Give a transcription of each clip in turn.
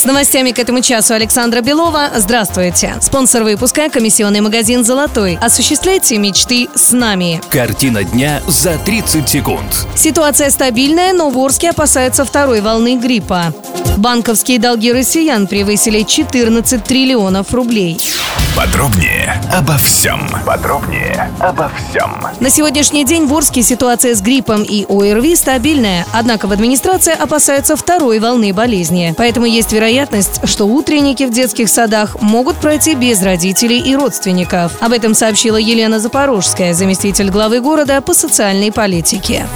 С новостями к этому часу Александра Белова. Здравствуйте. Спонсор выпуска – комиссионный магазин «Золотой». Осуществляйте мечты с нами. Картина дня за 30 секунд. Ситуация стабильная, но в Орске опасаются второй волны гриппа. Банковские долги россиян превысили 14 триллионов рублей. Подробнее обо всем. Подробнее обо всем. На сегодняшний день в Орске ситуация с гриппом и ОРВИ стабильная, однако в администрации опасаются второй волны болезни. Поэтому есть вероятность, что утренники в детских садах могут пройти без родителей и родственников. Об этом сообщила Елена Запорожская, заместитель главы города по социальной политике.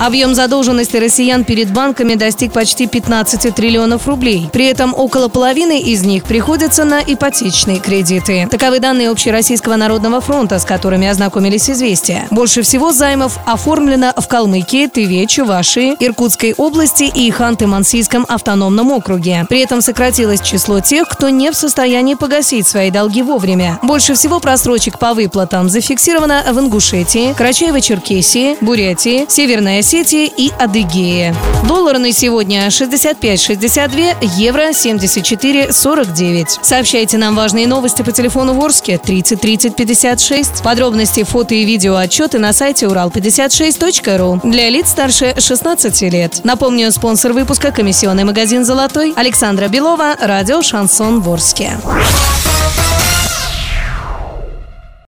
Объем задолженности россиян перед банками достиг почти 15 триллионов рублей. При этом около половины из них приходится на ипотечные кредиты. Таковы данные Общероссийского народного фронта, с которыми ознакомились «Известия». Больше всего займов оформлено в Калмыкии, Тыве, Чувашии, Иркутской области и Ханты-Мансийском автономном округе. При этом сократилось число тех, кто не в состоянии погасить свои долги вовремя. Больше всего просрочек по выплатам зафиксировано в Ингушетии, Карачаево-Черкесии, Бурятии, Северной Осетии и Адыгее. Доллар на сегодня 65,62, евро 74,49. Сообщайте нам важные новости по телефону Ворске 30 30 56. Подробности, фото и видео отчеты на сайте урал56.ру для лиц старше 16 лет. Напомню, спонсор выпуска – комиссионный магазин «Золотой» Александра Белова, радио «Шансон Ворске».